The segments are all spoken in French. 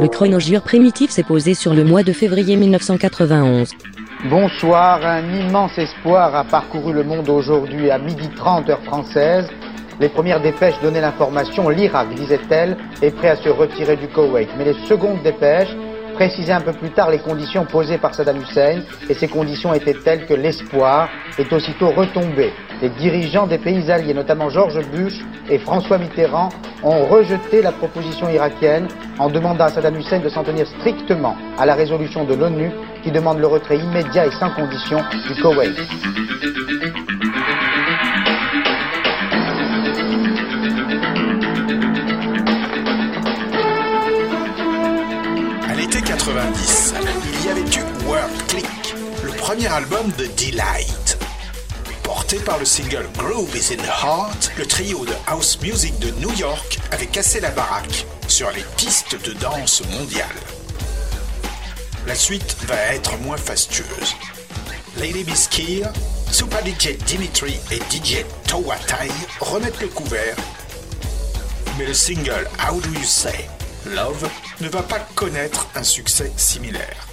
Le chronogire primitif s'est posé sur le mois de février 1991. Bonsoir, un immense espoir a parcouru le monde aujourd'hui à midi 30 heure française. Les premières dépêches donnaient l'information, l'Irak, disait-elle, est prêt à se retirer du Koweït. Mais les secondes dépêches précisaient un peu plus tard les conditions posées par Saddam Hussein, et ces conditions étaient telles que l'espoir est aussitôt retombé. Les dirigeants des pays alliés, notamment George Bush et François Mitterrand, ont rejeté la proposition irakienne en demandant à Saddam Hussein de s'en tenir strictement à la résolution de l'ONU qui demande le retrait immédiat et sans condition du Koweït. Premier album de Delight. Porté par le single Groove is in the Heart, le trio de house music de New York avait cassé la baraque sur les pistes de danse mondiales. La suite va être moins fastueuse. Lady Biskir, Super DJ Dimitri et DJ Towatai remettent le couvert. Mais le single How Do You Say Love ne va pas connaître un succès similaire.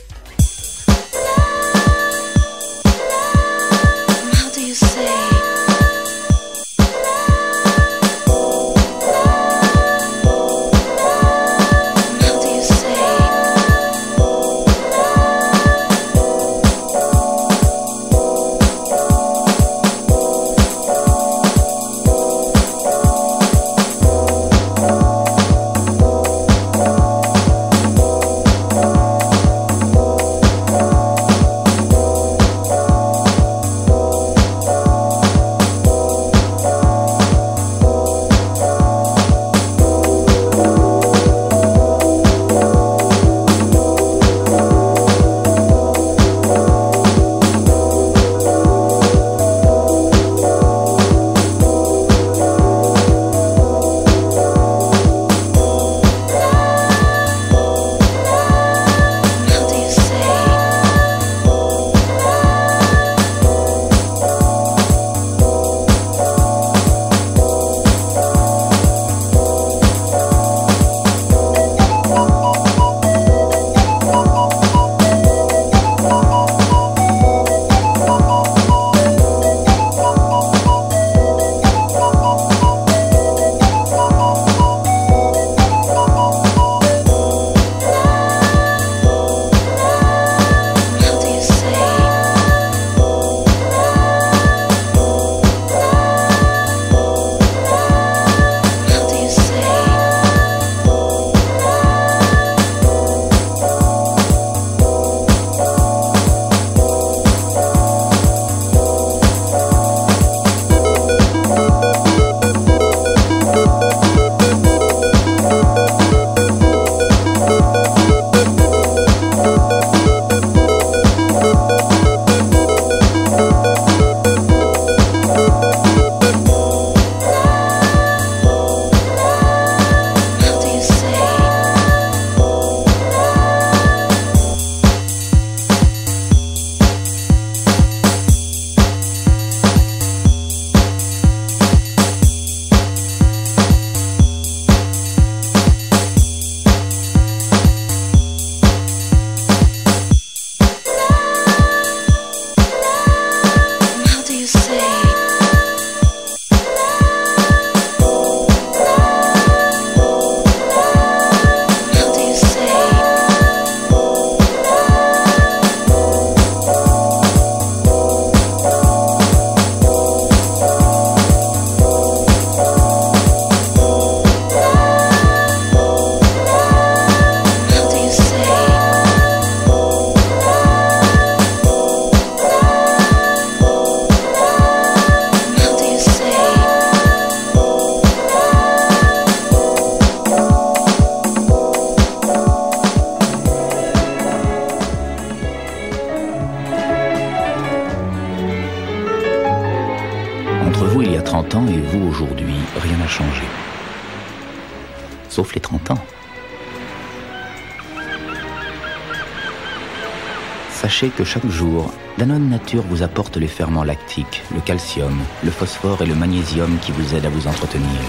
Sachez que chaque jour, Danone Nature vous apporte les ferments lactiques, le calcium, le phosphore et le magnésium qui vous aident à vous entretenir.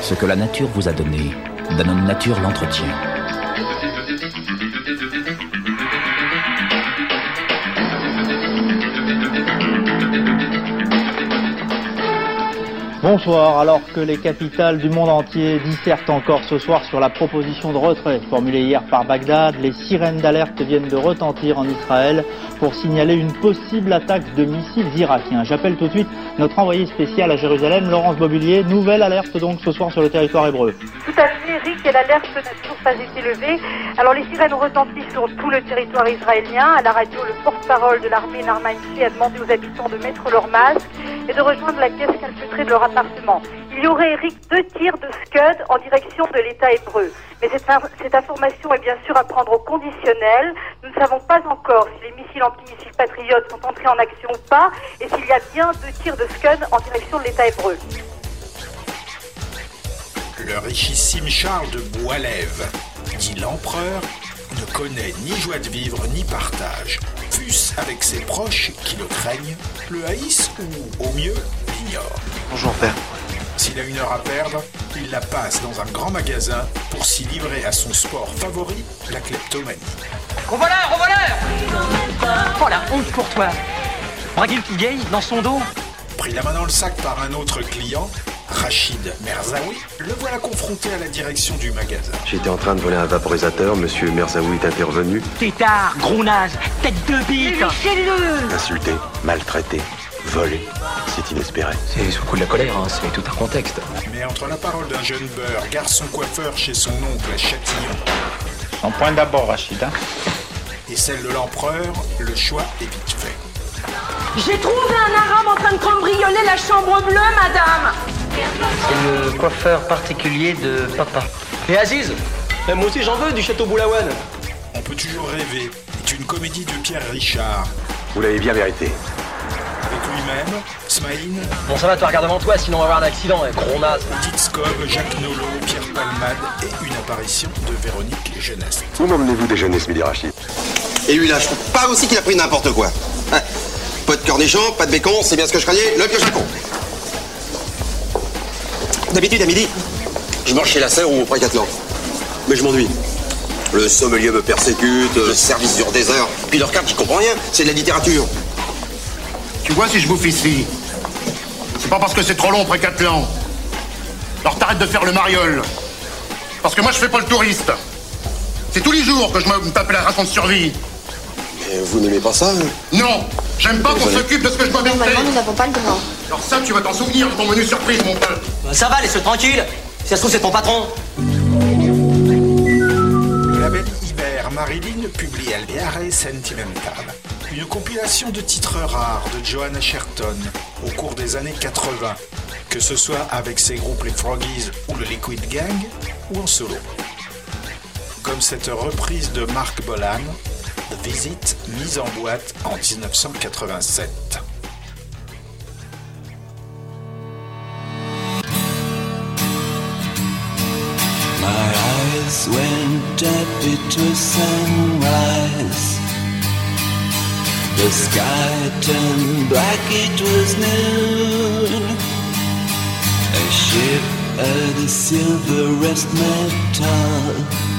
Ce que la nature vous a donné, Danone Nature l'entretient. Bonsoir, alors que les capitales du monde entier dissertent encore ce soir sur la proposition de retrait formulée hier par Bagdad, les sirènes d'alerte viennent de retentir en Israël pour signaler une possible attaque de missiles irakiens. J'appelle tout de suite notre envoyé spécial à Jérusalem, Laurence Bobulier. Nouvelle alerte donc ce soir sur le territoire hébreu. Eric, et l'alerte n'a toujours pas été levée. Alors les sirènes retentissent sur tout le territoire israélien. À la radio, le porte-parole de l'armée Narmanchi a demandé aux habitants de mettre leur masque et de rejoindre la caisse calfeutrée de leur appartement. Il y aurait, Eric, deux tirs de Scud en direction de l'État hébreu. Mais cette information est bien sûr à prendre au conditionnel. Nous ne savons pas encore si les missiles antimissiles patriotes sont entrés en action ou pas et s'il y a bien deux tirs de Scud en direction de l'État hébreu. Le richissime Charles de Boislève, dit l'empereur, ne connaît ni joie de vivre ni partage. Fût-ce avec ses proches qui le craignent, le haïssent ou, au mieux, l'ignorent. Bonjour père. S'il a une heure à perdre, il la passe dans un grand magasin pour s'y livrer à son sport favori, la kleptomanie. Revoleur, revoleur Oh la honte pour toi le petit gay dans son dos? Pris la main dans le sac par un autre client, Rachid Merzaoui, le voilà confronté à la direction du magasin. J'étais en train de voler un vaporisateur, monsieur Merzaoui est intervenu, Tétard, gros naze, tête de bite insulté, maltraité, volé. C'est inespéré. C'est sous le coup de la colère, hein, c'est tout un contexte. Mais entre la parole d'un jeune beurre, garçon coiffeur chez son oncle à Châtillon, En point d'abord, Rachid. hein. et celle de l'empereur, le choix est vite fait. J'ai trouvé un arabe en train de cambrioler la chambre bleue, madame C'est le coiffeur particulier de papa. Et Aziz Moi aussi j'en veux du château Boulaouane On peut toujours rêver est une comédie de Pierre Richard, Vous l'avez bien mérité. avec lui-même, Smaïn, Bon ça va, toi regarde devant toi, sinon on va avoir un accident, eh, gros naze. Scob, Jacques Nolot, Pierre Palmade et une apparition de Véronique Jeunesse. Où m'emmenez-vous déjeuner ce midi, Rachid? Et lui là, je trouve pas aussi qu'il a pris n'importe quoi. Hein. Pas de cornichons, pas de bacon, c'est bien ce que je craignais, le pioche à con. D'habitude, à midi, je mange chez la sœur ou au Précatelan. Mais je m'ennuie. Le sommelier me persécute, le service dure des heures. Puis leur carte, j'y comprends rien, c'est de la littérature. Tu vois si je bouffe ici C'est pas parce que c'est trop long près Catlan. Alors t'arrêtes de faire le mariole. Parce que moi je fais pas le touriste. C'est tous les jours que je me tape la ration de survie. Mais vous n'aimez pas ça hein? Non J'aime pas qu'on s'occupe de ce que je dois bien Normalement, faire. nous n'avons pas le droit. Alors ça, tu vas t'en souvenir de ton menu surprise, mon pote. Bah, ça va, laisse-le tranquille Si ça se trouve c'est ton patron Le label Hiver Marilyn publie Alveare Sentimental, une compilation de titres rares de Joanna Sherton au cours des années 80, que ce soit avec ses groupes les Froggies ou le Liquid Gang, ou en solo. Comme cette reprise de Mark Bolan, The Visit, mise en boîte en 1987. My eyes went up, was sunrise. The sky turned black, it was noon. A ship at the silver rest metal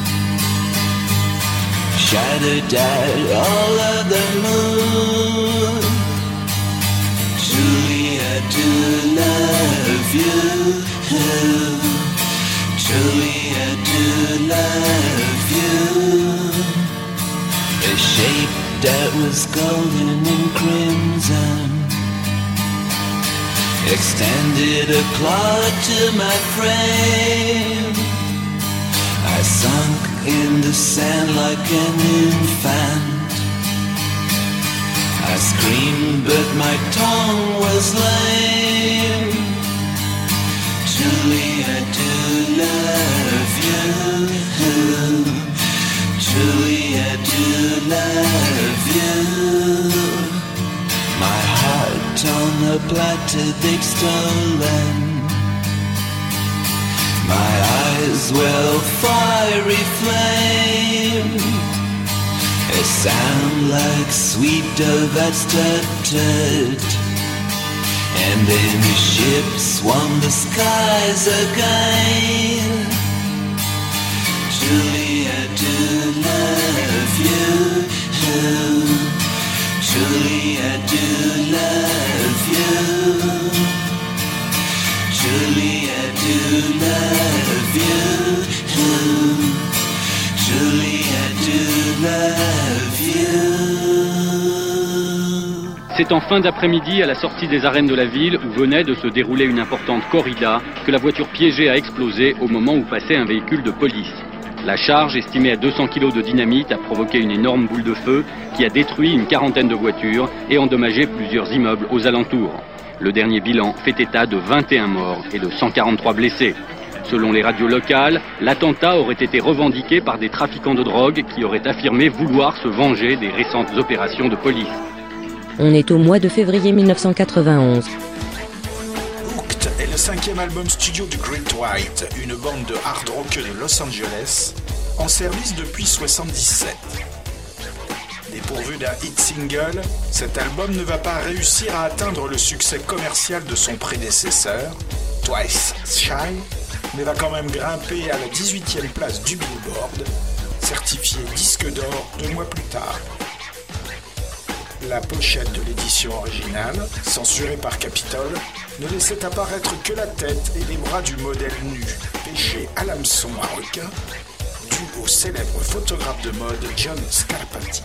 shattered at all of the moon. Truly, I do love you. Truly, I do love you. A shape that was golden and crimson extended a claw to my frame. I sunk in the sand like an infant. I screamed, but my tongue was lame. Truly, I do love you. Truly, I do love you. My heart on the platter they've stolen. Eyes will fiery flame. A sound like sweet dove that's tut And then the ship swung the skies again. I do C'est en fin d'après-midi, à la sortie des arènes de la ville, où venait de se dérouler une importante corrida, que la voiture piégée a explosé au moment où passait un véhicule de police. La charge, estimée à 200 kg de dynamite, a provoqué une énorme boule de feu qui a détruit une quarantaine de voitures et endommagé plusieurs immeubles aux alentours. Le dernier bilan fait état de 21 morts et de 143 blessés. Selon les radios locales, l'attentat aurait été revendiqué par des trafiquants de drogue qui auraient affirmé vouloir se venger des récentes opérations de police. On est au mois de février 1991. Hooked est le cinquième album studio du Great White, une bande de hard rock de Los Angeles, en service depuis 77. Dépourvu d'un hit single, cet album ne va pas réussir à atteindre le succès commercial de son prédécesseur, Twice Shy, mais va quand même grimper à la 18e place du Billboard, certifié disque d'or deux mois plus tard. La pochette de l'édition originale, censurée par Capitol, ne laissait apparaître que la tête et les bras du modèle nu, pêché à l'hameçon à dû au célèbre photographe de mode John Scarpati.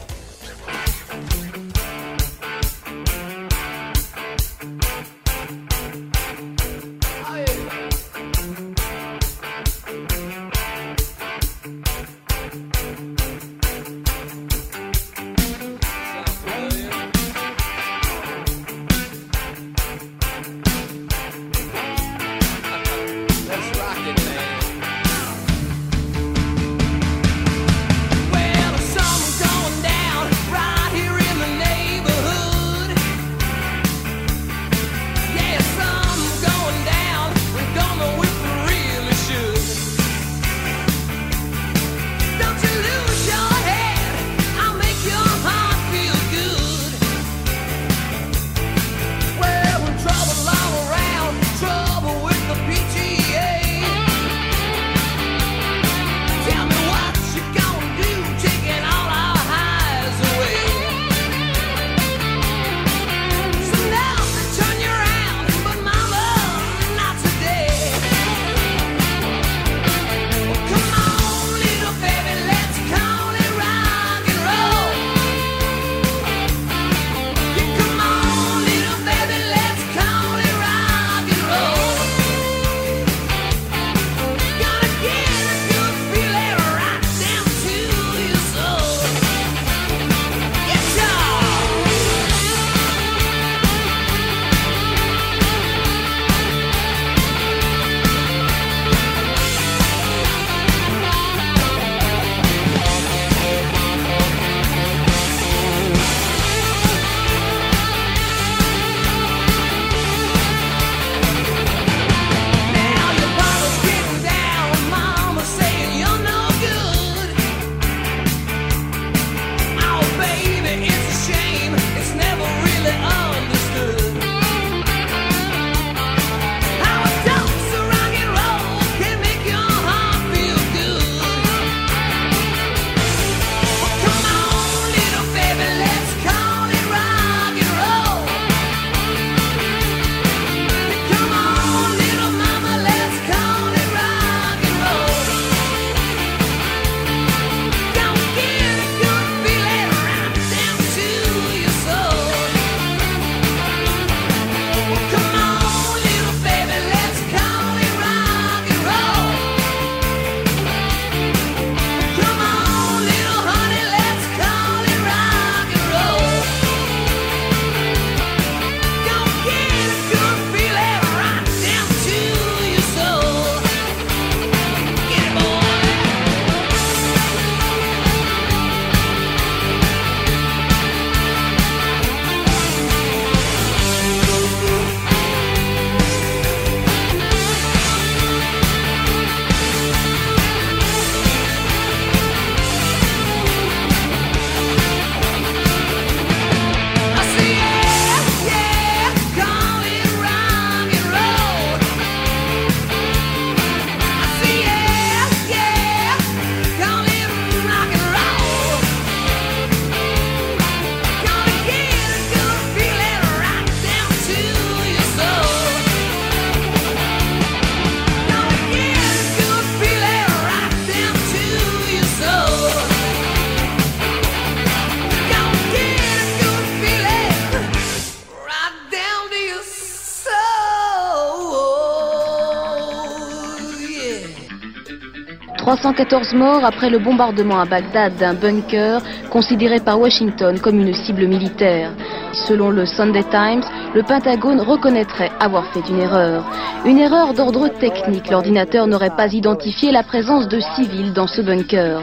314 morts après le bombardement à Bagdad d'un bunker considéré par Washington comme une cible militaire. Selon le Sunday Times, le Pentagone reconnaîtrait avoir fait une erreur. Une erreur d'ordre technique. L'ordinateur n'aurait pas identifié la présence de civils dans ce bunker.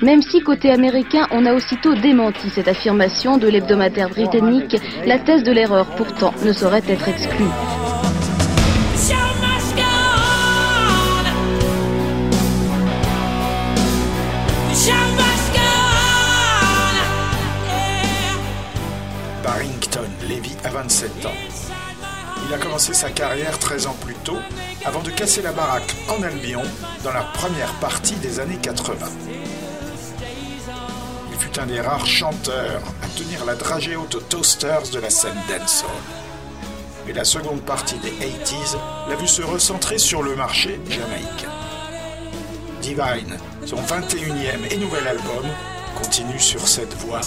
Même si côté américain, on a aussitôt démenti cette affirmation de l'hebdomadaire britannique, la thèse de l'erreur pourtant ne saurait être exclue. 27 ans. Il a commencé sa carrière 13 ans plus tôt avant de casser la baraque en Albion dans la première partie des années 80. Il fut un des rares chanteurs à tenir la dragée haute aux toasters de la scène dancehall. Mais la seconde partie des 80s l'a vu se recentrer sur le marché jamaïcain. Divine, son 21e et nouvel album, continue sur cette voie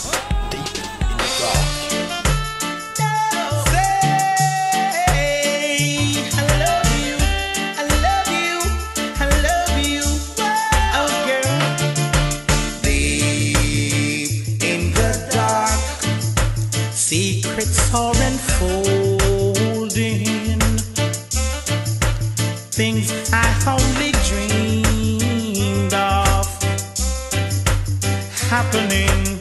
deep in the. Things I only dreamed of happening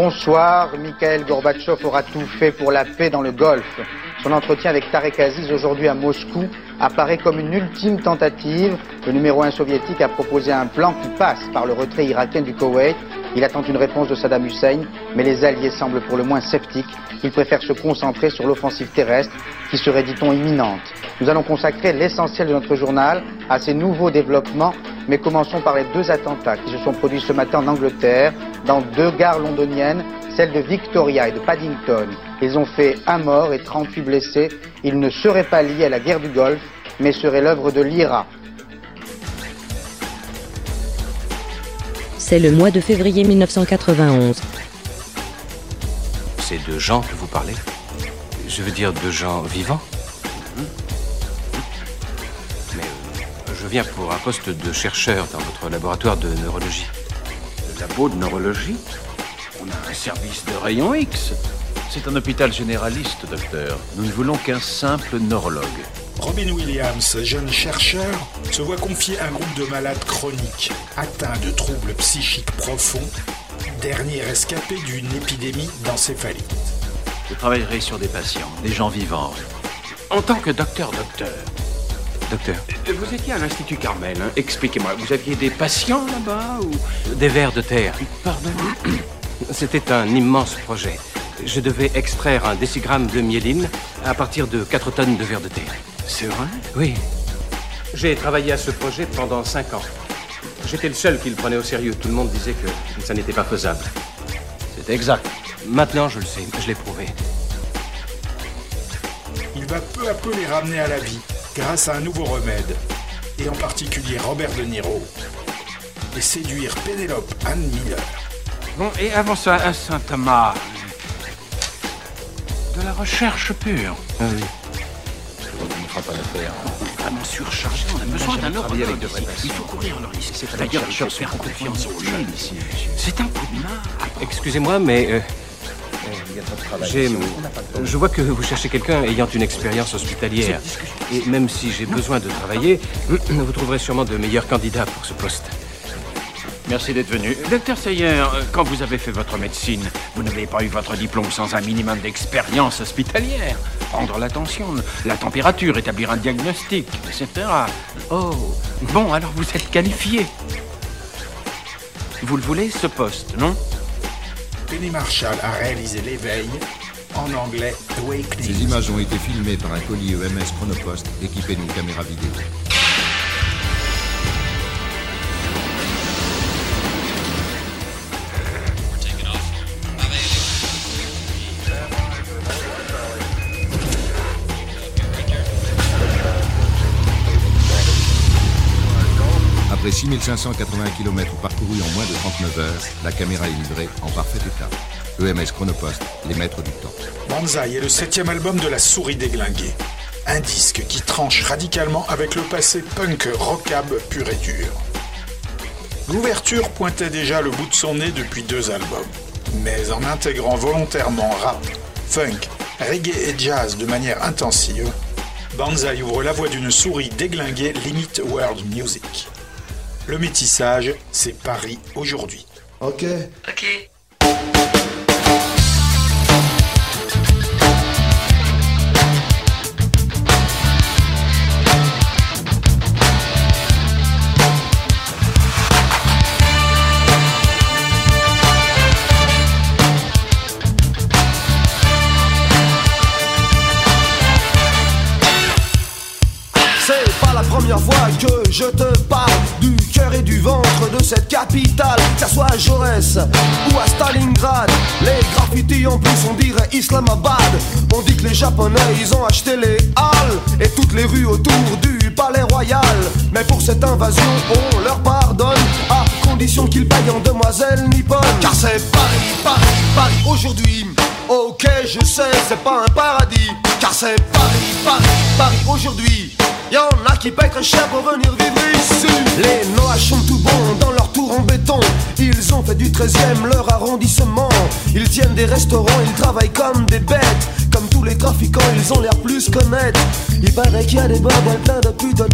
Bonsoir, Mikhail Gorbatchev aura tout fait pour la paix dans le Golfe. Son entretien avec Tarek Aziz aujourd'hui à Moscou apparaît comme une ultime tentative. Le numéro 1 soviétique a proposé un plan qui passe par le retrait irakien du Koweït. Il attend une réponse de Saddam Hussein, mais les Alliés semblent pour le moins sceptiques. Ils préfèrent se concentrer sur l'offensive terrestre qui serait, dit-on, imminente. Nous allons consacrer l'essentiel de notre journal à ces nouveaux développements, mais commençons par les deux attentats qui se sont produits ce matin en Angleterre, dans deux gares londoniennes, celle de Victoria et de Paddington. Ils ont fait un mort et 38 blessés. Ils ne seraient pas liés à la guerre du Golfe, mais seraient l'œuvre de l'IRA. C'est le mois de février 1991. C'est de gens que vous parlez? Je veux dire de gens vivants? Viens pour un poste de chercheur dans votre laboratoire de neurologie. Le labo de neurologie On a un service de rayon X. C'est un hôpital généraliste, docteur. Nous ne voulons qu'un simple neurologue. Robin Williams, jeune chercheur, se voit confier un groupe de malades chroniques atteints de troubles psychiques profonds, dernier rescapé d'une épidémie d'encéphalite. Je travaillerai sur des patients, des gens vivants. En tant que docteur, docteur. Vous étiez à l'Institut Carmel, hein expliquez-moi. Vous aviez des patients là-bas ou... Des vers de terre? Pardon? C'était un immense projet. Je devais extraire un décigramme de myéline à partir de 4 tonnes de vers de terre. C'est vrai? Oui. J'ai travaillé à ce projet pendant 5 ans. J'étais le seul qui le prenait au sérieux. Tout le monde disait que ça n'était pas faisable. C'est exact. Maintenant, je le sais. Je l'ai prouvé. Il va peu à peu les ramener à la vie grâce à un nouveau remède, et en particulier Robert De Niro, et séduire Pénélope Anne Miller. Bon, et avant ça, à Saint-Thomas. De la recherche pure. Ah oui. On ne fera pas l'affaire. Vraiment surchargé, on a besoin d'un neurologue avec de Il faut courir le risque. C'est D'ailleurs, je faire confiance aux jeunes ici. C'est un coup de main. Excusez-moi, mais euh, j'ai, je vois que vous cherchez quelqu'un ayant une expérience hospitalière. Et même si j'ai besoin de travailler, vous trouverez sûrement de meilleurs candidats pour ce poste. Merci d'être venu. Docteur Sayer, euh, quand vous avez fait votre médecine, vous n'avez pas eu votre diplôme sans un minimum d'expérience hospitalière. Prendre la tension, la température, établir un diagnostic, etc. Oh, bon, alors vous êtes qualifié. Vous le voulez, ce poste, non? Penny Marshall a réalisé l'éveil, en anglais Awakening. Ces images ont été filmées par un colis EMS Chronopost équipé d'une caméra vidéo. 6580 km parcourus en moins de 39 heures, la caméra est livrée en parfait état. EMS Chronopost, les maîtres du temps. Banzai est le septième album de la souris déglinguée. Un disque qui tranche radicalement avec le passé punk rockab pur et dur. L'ouverture pointait déjà le bout de son nez depuis deux albums. Mais en intégrant volontairement rap, funk, reggae et jazz de manière intensive, Banzai ouvre la voie d'une souris déglinguée limite world music. Le métissage, c'est Paris aujourd'hui. Ok. Ok. Première fois que je te parle du cœur et du ventre de cette capitale. Que ça soit à Jaurès ou à Stalingrad, les graffitis en plus on dirait Islamabad. On dit que les Japonais ils ont acheté les halles et toutes les rues autour du palais royal. Mais pour cette invasion, on leur pardonne à condition qu'ils payent en demoiselles nippones. Car c'est Paris, Paris, Paris aujourd'hui. Ok, je sais, c'est pas un paradis. Car c'est Paris, Paris, Paris aujourd'hui. Y'en a qui payent très cher pour venir vivre ici. Les Noaches sont tout bons dans leur tour en béton. Ils ont fait du 13e leur arrondissement. Ils tiennent des restaurants, ils travaillent comme des bêtes. Comme tous les trafiquants, ils ont l'air plus qu'honnêtes. Il paraît qu'il y a des bordels plein de putes de.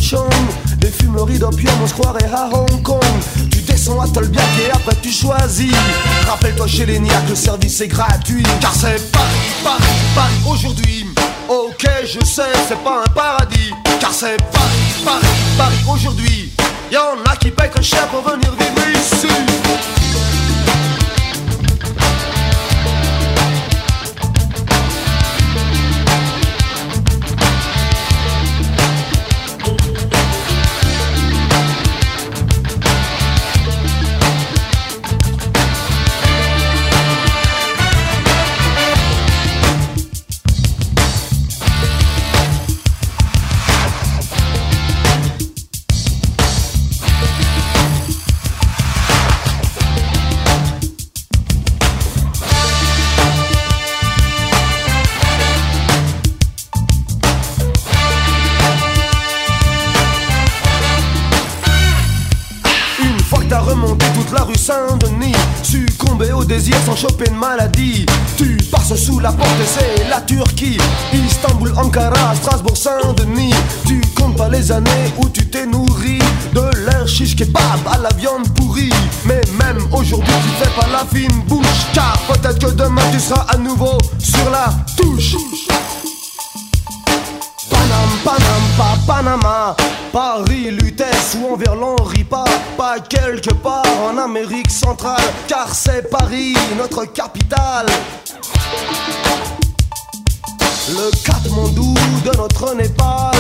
Des fumeries d'opium, on se croirait à Hong Kong. Tu descends à Tolbiac et après tu choisis. Rappelle-toi chez les niaques, le service est gratuit. Car c'est Paris, Paris, Paris aujourd'hui. Ok, je sais, c'est pas un paradis. Car c'est Paris, Paris, Paris aujourd'hui. Y'en a qui payent très cher pour venir vivre ici. Tu passes sous la porte c'est la Turquie. Istanbul, Ankara, Strasbourg, Saint-Denis. Tu comptes pas les années où tu t'es nourri de l'air chiche kebab à la viande pourrie. Mais même aujourd'hui, tu fais pas la fine bouche, car peut-être que demain tu seras à nouveau sur la touche. Panam, Panam, pas Panama, Paris, Lutèce ou envers l'Henri pas, pas quelque part en Amérique centrale, car c'est Paris, notre capitale. Le Katmandou de notre Népal,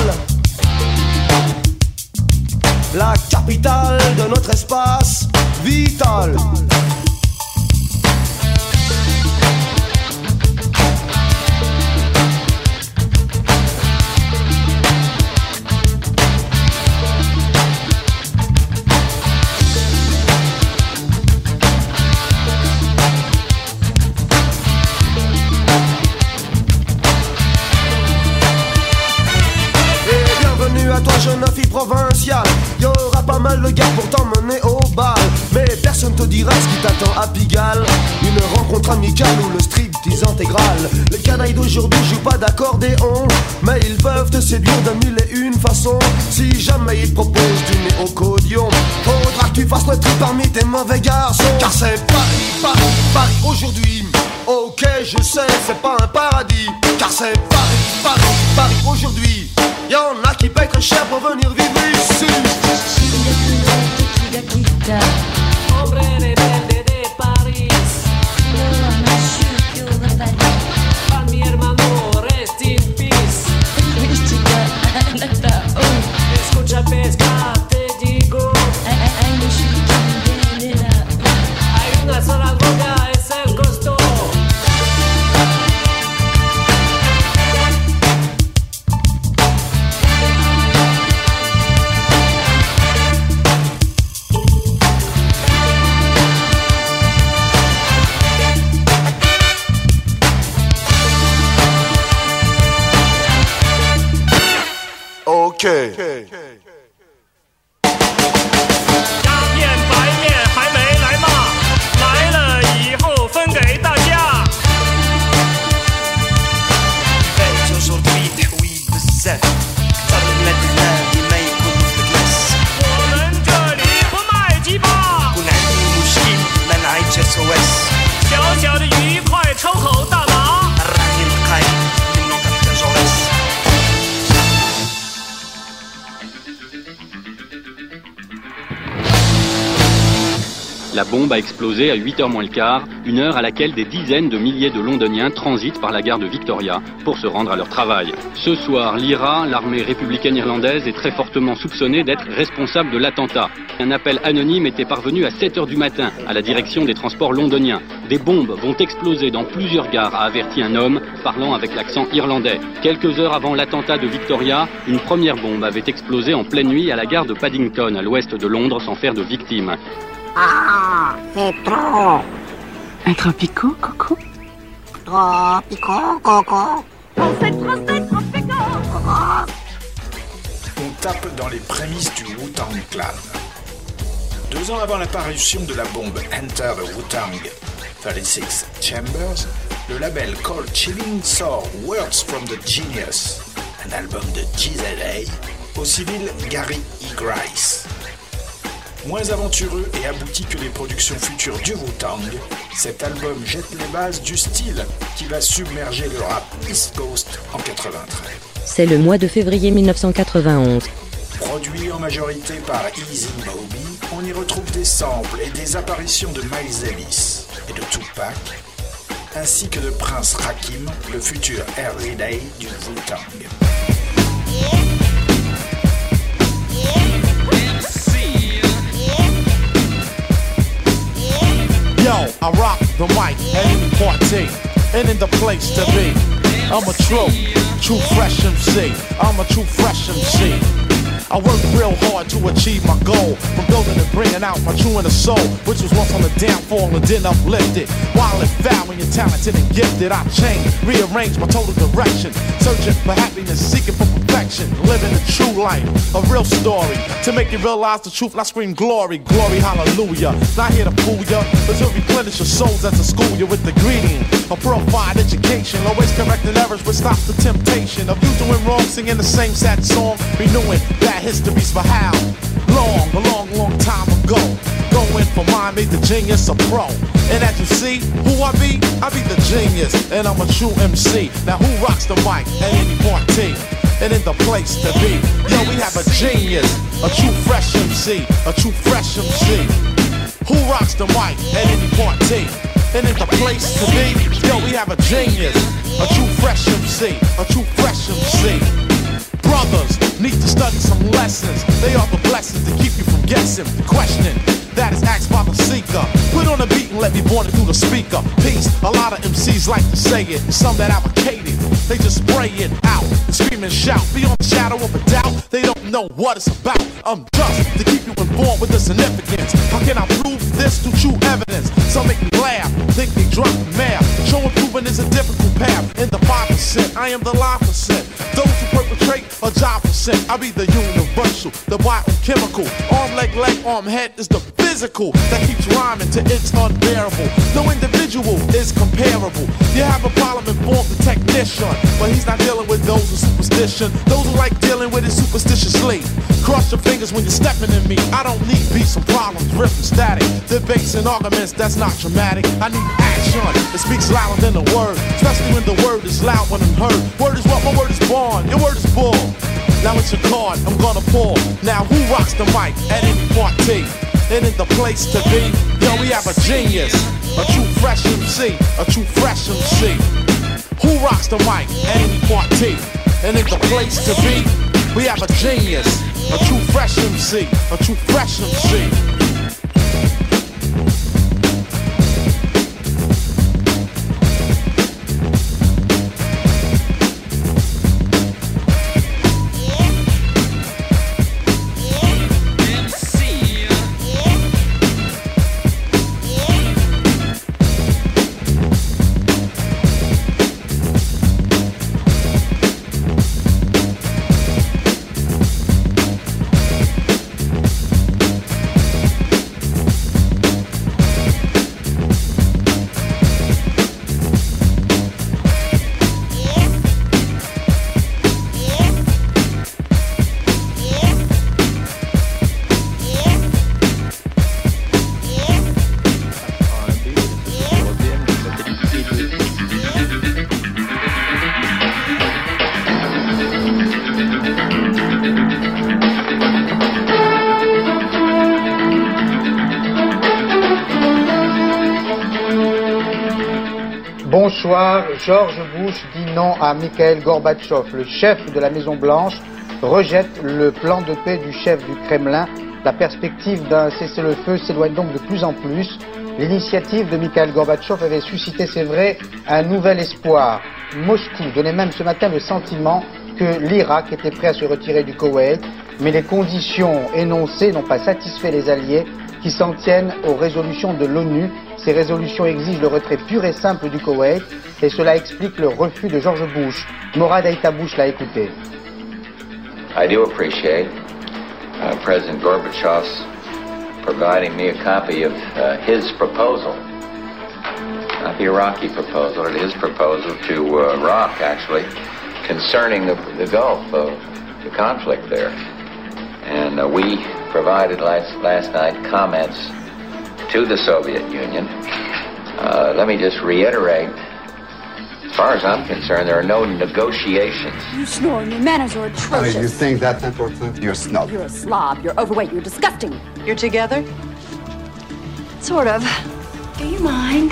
la capitale de notre espace vital. Paradis bombe a explosé à 8h moins le quart, une heure à laquelle des dizaines de milliers de Londoniens transitent par la gare de Victoria pour se rendre à leur travail. Ce soir, l'IRA, l'armée républicaine irlandaise, est très fortement soupçonnée d'être responsable de l'attentat. Un appel anonyme était parvenu à 7h du matin à la direction des transports londoniens. Des bombes vont exploser dans plusieurs gares, a averti un homme parlant avec l'accent irlandais. Quelques heures avant l'attentat de Victoria, une première bombe avait explosé en pleine nuit à la gare de Paddington, à l'ouest de Londres, sans faire de victimes. Ah, c'est trop. Un tropico, Coco? Trop piquant, coco. C'est trop, c'est trop piquant On tape dans les prémices du Wu-Tang Clan. Deux ans avant l'apparition de la bombe Enter the Wu-Tang 36 Chambers, le label Cold Chilling sort Words from the Genius, un album de GZA, au civil Gary E. Grice. Moins aventureux et abouti que les productions futures du Wu-Tang, cet album jette les bases du style qui va submerger le rap East Coast en 93. C'est le mois de février 1991. Produit en majorité par Easy Moby, on y retrouve des samples et des apparitions de Miles Davis et de Tupac, ainsi que de Prince Rakim, le futur Everyday du Wu-Tang. I rock the mic at any party, and in the place to be. I'm a true, true fresh MC. I'm a true fresh MC. I work real hard to achieve my goal. From building and bringing out my true inner soul, which was once on the downfall and then uplifted. While it foul when you're talented and gifted, I changed, rearranged my total direction. Searching for happiness, seeking for perfection. Living a true life, a real story. To make you realize the truth, I scream glory, glory, hallelujah. Not here to fool ya, but to replenish your souls as a school you with the greeting. A purified education, always correcting errors, but stop the temptation of you doing wrong, singing the same sad song, renewing bad histories for how long, a long, long time ago. Going for mine, made the genius a pro. And as you see, who I be? I be the genius, and I'm a true MC. Now who rocks the mic at any party? And in the place to be, yo, we have a genius, a true fresh MC, a true fresh MC. Who rocks the mic at any party? And in the place to be, yo, we have a genius, a true fresh MC, a true fresh MC. Brothers need to study some lessons. They are the blessings to keep you from guessing, questioning. That is asked by the seeker. Put on the beat and let me born it through the speaker. Peace. A lot of MCs like to say it, some that advocate it. They just spray it out and scream and shout. Beyond the shadow of a doubt, they don't know what it's about. I'm just to keep you informed with the significance. How can I prove this through true evidence? Some make me laugh, think me drunk and mad. Showing proving is a difficult path. In the 5%, I am the live percent. Those who perpetrate a job percent. I be the universal, the biochemical. Arm, leg, leg, arm, head is the physical that keeps rhyming till it's unbearable. No individual is comparable. You have a problem inform the technician, but he's not dealing with those with superstition. Those who like dealing with it superstitiously. Cross your fingers when you're stepping in me. I don't need beats and problems, ripping static. Debates and arguments, that's not dramatic. I need action. It speaks louder than a word, especially when the word is loud when Word is what my word is born, your word is bull. Now it's your card, I'm gonna pull. Now who rocks the mic at any party? And in the place to be, yo, we have a genius, a true fresh MC, a true fresh MC. Who rocks the mic at any party? And in the place to be, we have a genius, a true fresh MC, a true fresh MC. George Bush dit non à Mikhail Gorbatchev. Le chef de la Maison Blanche rejette le plan de paix du chef du Kremlin. La perspective d'un cessez-le-feu s'éloigne donc de plus en plus. L'initiative de Mikhail Gorbatchev avait suscité, c'est vrai, un nouvel espoir. Moscou donnait même ce matin le sentiment que l'Irak était prêt à se retirer du Koweït, mais les conditions énoncées n'ont pas satisfait les Alliés qui s'en tiennent aux résolutions de l'ONU. Ces résolutions exigent le retrait pur et simple du Koweït et cela explique le refus de George Bush. Morad Bush l'a écouté. I do appreciate uh, President Gorbachev's providing me a copy of uh, his proposal, not the Iraqi proposal, is his proposal to uh, Iraq, actually, concerning the, the Gulf, uh, the conflict there. And uh, we provided last, last night comments to the Soviet Union. Uh, let me just reiterate as far as I'm concerned, there are no negotiations. You snore and your manners are atrocious. you think that's important? You're a snob. You're a slob. You're overweight. You're disgusting. You're together? Sort of. Do you mind?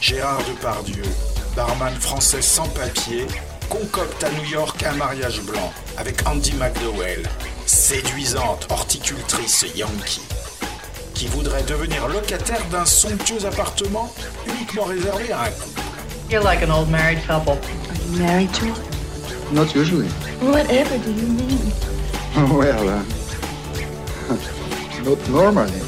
Gérard Depardieu, barman français sans papier, concocte à New York un mariage blanc avec Andy McDowell, séduisante horticultrice yankee, qui voudrait devenir locataire d'un somptueux appartement uniquement réservé à un couple. You're like an old married couple. Are you married to her? Not usually. Whatever do you mean? Well, uh, not normally.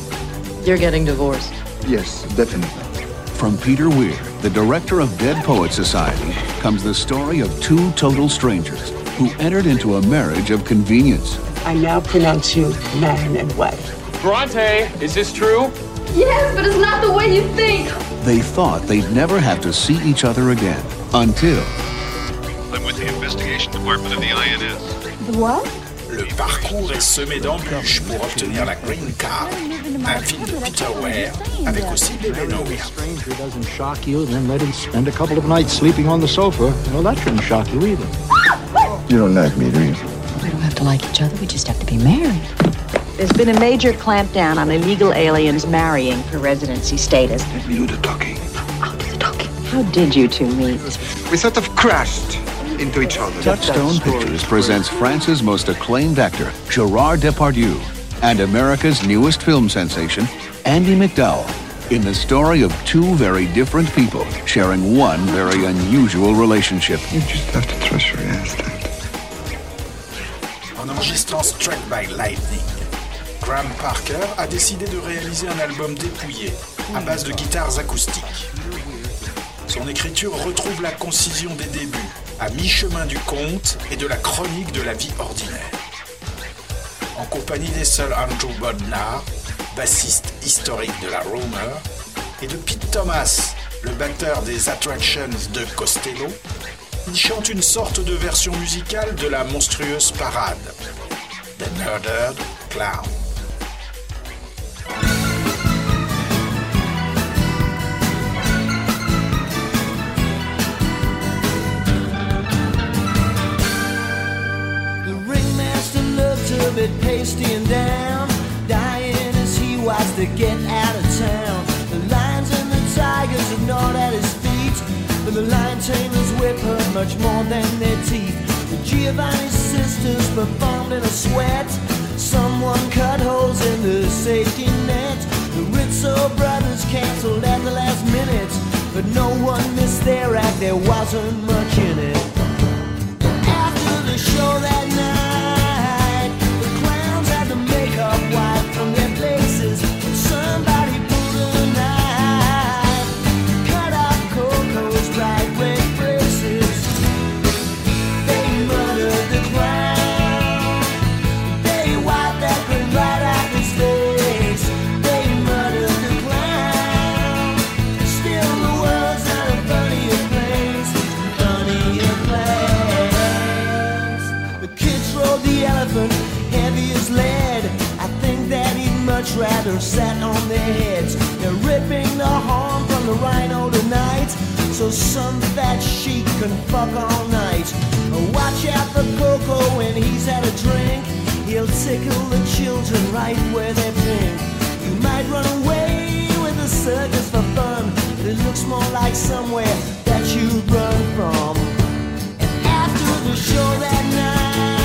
You're getting divorced. Yes, definitely. From Peter Weir, the director of Dead Poet Society, comes the story of two total strangers who entered into a marriage of convenience. I now pronounce you man and wife. Bronte, is this true? Yes, but it's not the way you think. They thought they'd never have to see each other again until I'm with the investigation department of the INS. What? Le parcours est semé d'embûches pour obtenir la green card. Un film de Peter Weir avec aussi Bébé Noir. stranger doesn't shock you, then let him spend a couple of nights sleeping on the sofa. Well, that shouldn't shock you either. Ah, you don't like me, do you? We don't have to like each other. We just have to be married. There's been a major clampdown on illegal aliens marrying for residency status. Let me do the talking. How did you two meet? We sort of crashed into each other. Touchstone Pictures presents France's most acclaimed actor, Gerard Depardieu, and America's newest film sensation, Andy McDowell, in the story of two very different people sharing one very unusual relationship. You just have to trust your instinct. En enregistrant Struck by Lightning, Graham Parker a décidé de réaliser un album dépouillé, à base de guitares acoustiques. Son écriture retrouve la concision des débuts, à mi-chemin du conte et de la chronique de la vie ordinaire. En compagnie des seuls Andrew Bodnar, bassiste historique de la Rumor, et de Pete Thomas, le batteur des Attractions de Costello, chante une sorte de version musicale de la monstrueuse parade, The Murdered Clown. Pasty and down, dying as he watched to get much more than their teeth. The Giovanni sisters performed in a sweat. Someone cut holes in the safety net. The Rizzo brothers canceled at the last minute, but no one missed their act. There wasn't much in it. After the show that night, rather sat on their heads. They're ripping the horn from the rhino tonight, so some fat sheep can fuck all night. Watch out for Coco when he's had a drink. He'll tickle the children right where they pink. You might run away with the circus for fun, but it looks more like somewhere that you'd run from. And after the show that night,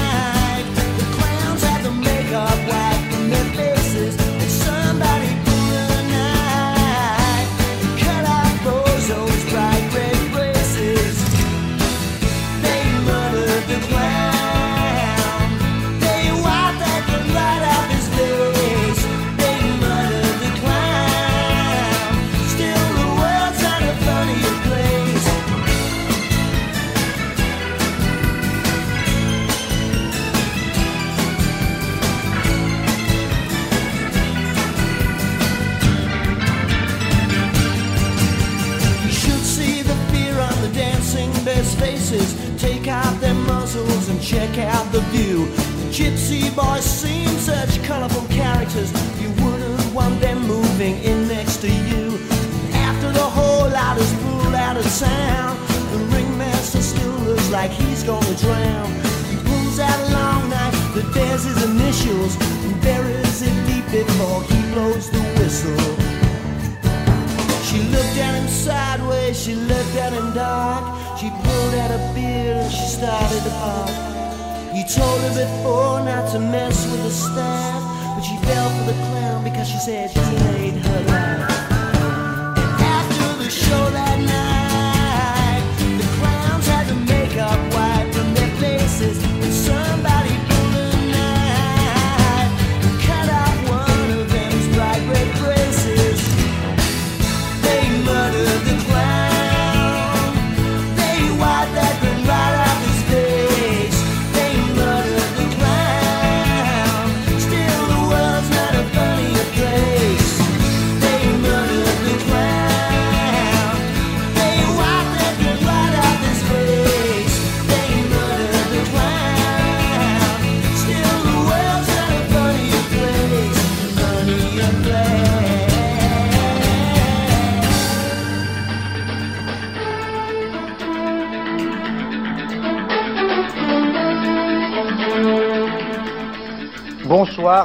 Gypsy boys seem such colorful characters. You wouldn't want them moving in next to you. After the whole lot is pulled out of town, the ringmaster still looks like he's gonna drown. He pulls out a long knife that bears his initials and buries it deep before he blows the whistle. She looked at him sideways, she looked at him dark. She pulled out a beer and she started to bark. Told her before not to mess with the staff, but she fell for the clown because she said she laid her life.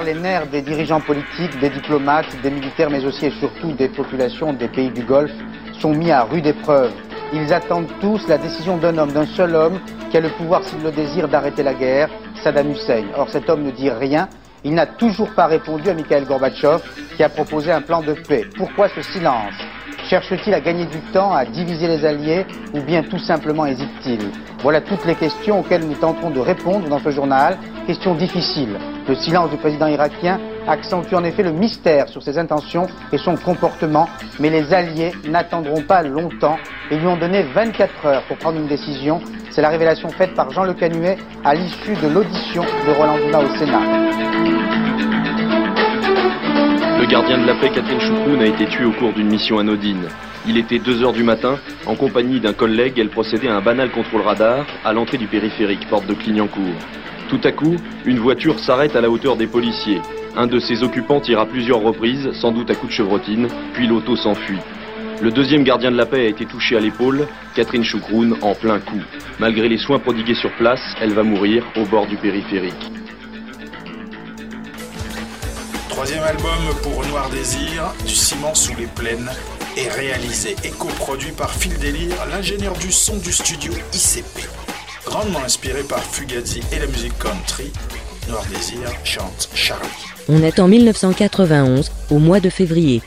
Les nerfs des dirigeants politiques, des diplomates, des militaires, mais aussi et surtout des populations des pays du Golfe sont mis à rude épreuve. Ils attendent tous la décision d'un homme, d'un seul homme, qui a le pouvoir, s'il le désire, d'arrêter la guerre, Saddam Hussein. Or, cet homme ne dit rien. Il n'a toujours pas répondu à Mikhail Gorbatchev, qui a proposé un plan de paix. Pourquoi ce silence? Cherche-t-il à gagner du temps, à diviser les alliés, ou bien tout simplement hésite-t-il? Voilà toutes les questions auxquelles nous tenterons de répondre dans ce journal. Questions difficiles. Le silence du président irakien accentue en effet le mystère sur ses intentions et son comportement, mais les alliés n'attendront pas longtemps et lui ont donné 24 heures pour prendre une décision. C'est la révélation faite par Jean Le Canuet à l'issue de l'audition de Roland Dumas au Sénat. Le gardien de la paix, Catherine Choucroune, a été tué au cours d'une mission anodine. Il était 2 heures du matin. En compagnie d'un collègue, elle procédait à un banal contrôle radar à l'entrée du périphérique, porte de Clignancourt. Tout à coup, une voiture s'arrête à la hauteur des policiers. Un de ses occupants tire à plusieurs reprises, sans doute à coups de chevrotine, puis l'auto s'enfuit. Le deuxième gardien de la paix a été touché à l'épaule, Catherine Choucroune en plein coup. Malgré les soins prodigués sur place, elle va mourir au bord du périphérique. Troisième album pour Noir Désir, du ciment sous les plaines, est réalisé et coproduit par Phil Délire, l'ingénieur du son du studio ICP. Grandement inspiré par Fugazi et la musique country, Noir Désir chante Charlie. On est en 1991, au mois de février.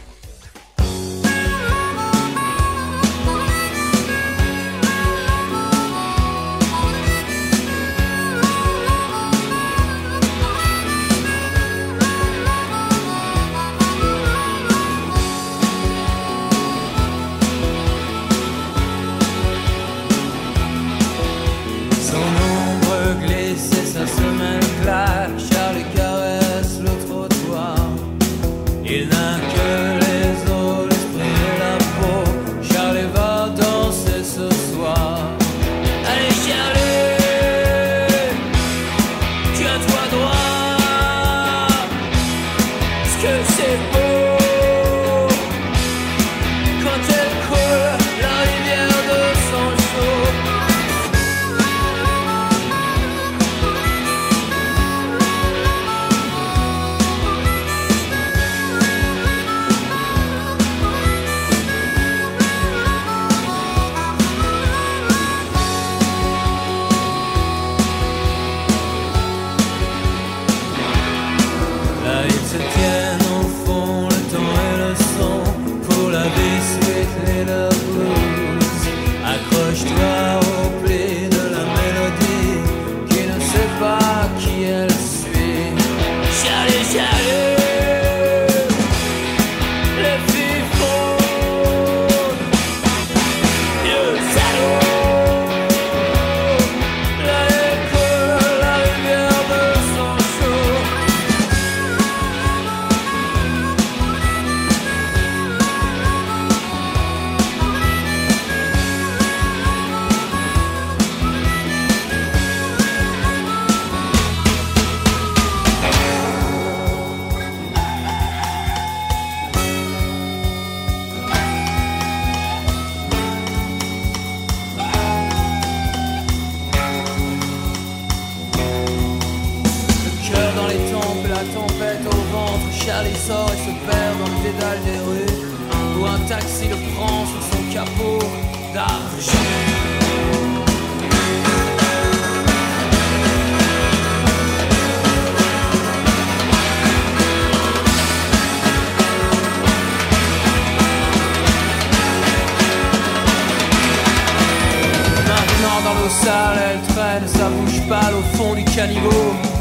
Bouche pâle au fond du caniveau.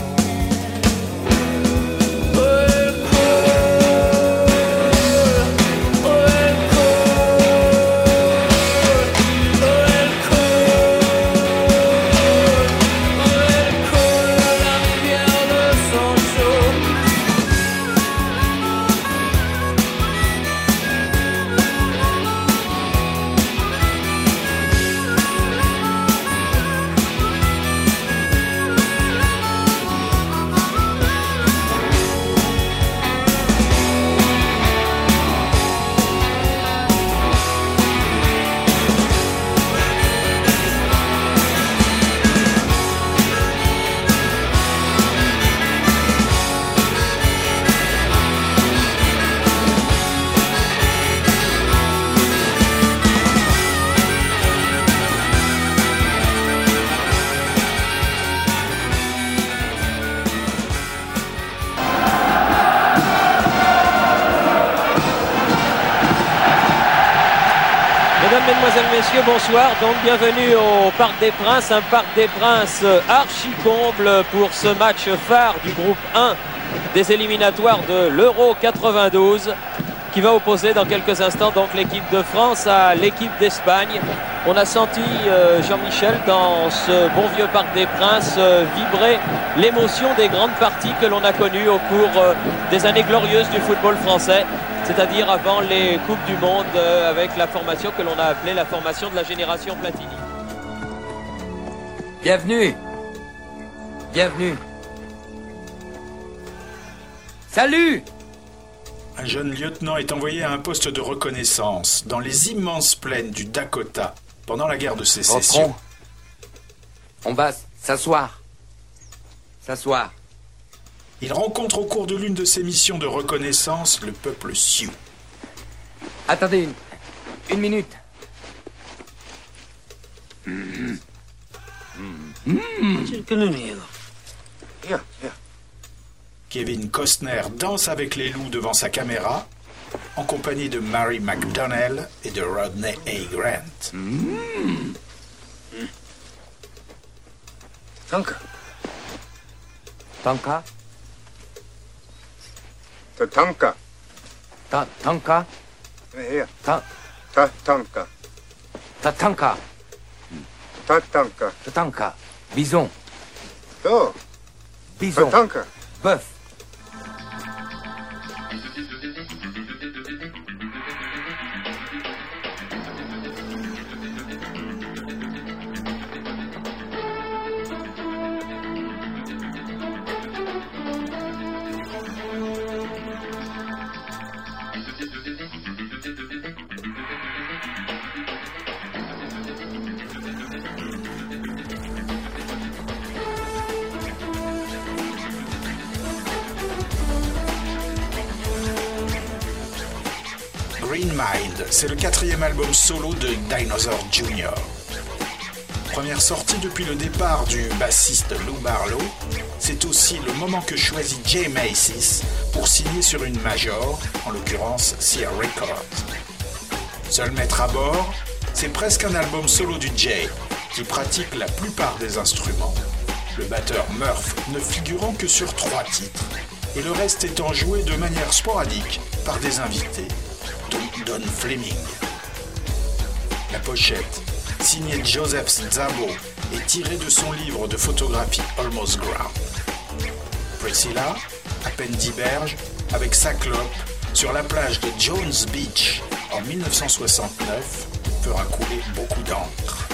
Bonsoir. Donc bienvenue au Parc des Princes, un Parc des Princes archi comble pour ce match phare du groupe 1 des éliminatoires de l'Euro 92 qui va opposer dans quelques instants donc l'équipe de France à l'équipe d'Espagne. On a senti euh, Jean-Michel dans ce bon vieux Parc des Princes euh, vibrer l'émotion des grandes parties que l'on a connues au cours euh, des années glorieuses du football français c'est-à-dire avant les Coupes du Monde euh, avec la formation que l'on a appelée la formation de la génération Platini. Bienvenue. Bienvenue. Salut Un jeune lieutenant est envoyé à un poste de reconnaissance dans les immenses plaines du Dakota pendant la guerre de sécession. Entrons. On va s'asseoir. S'asseoir. Il rencontre au cours de l'une de ses missions de reconnaissance le peuple Sioux. Attendez une, une minute. Kevin Costner danse avec les loups devant sa caméra, en compagnie de Mary McDonnell et de Rodney A. Grant. The tanka. Ta tanka? Yeah. Ta ta tanka. Ta tanka. Ta tanka. Ta tanka. Bison. Oh. Bison. Ta. Bœuf. C'est le quatrième album solo de Dinosaur Jr. Première sortie depuis le départ du bassiste Lou Barlow, c'est aussi le moment que choisit Jay Macy's pour signer sur une major, en l'occurrence Sierra Records. Seul maître à bord, c'est presque un album solo du Jay, qui pratique la plupart des instruments. Le batteur Murph ne figurant que sur trois titres, et le reste étant joué de manière sporadique par des invités, Don Fleming. La pochette, signée Joseph Szabo, est tirée de son livre de photographie Almost Ground. Priscilla, à peine d'Iberge, avec sa clope, sur la plage de Jones Beach en 1969, fera couler beaucoup d'encre.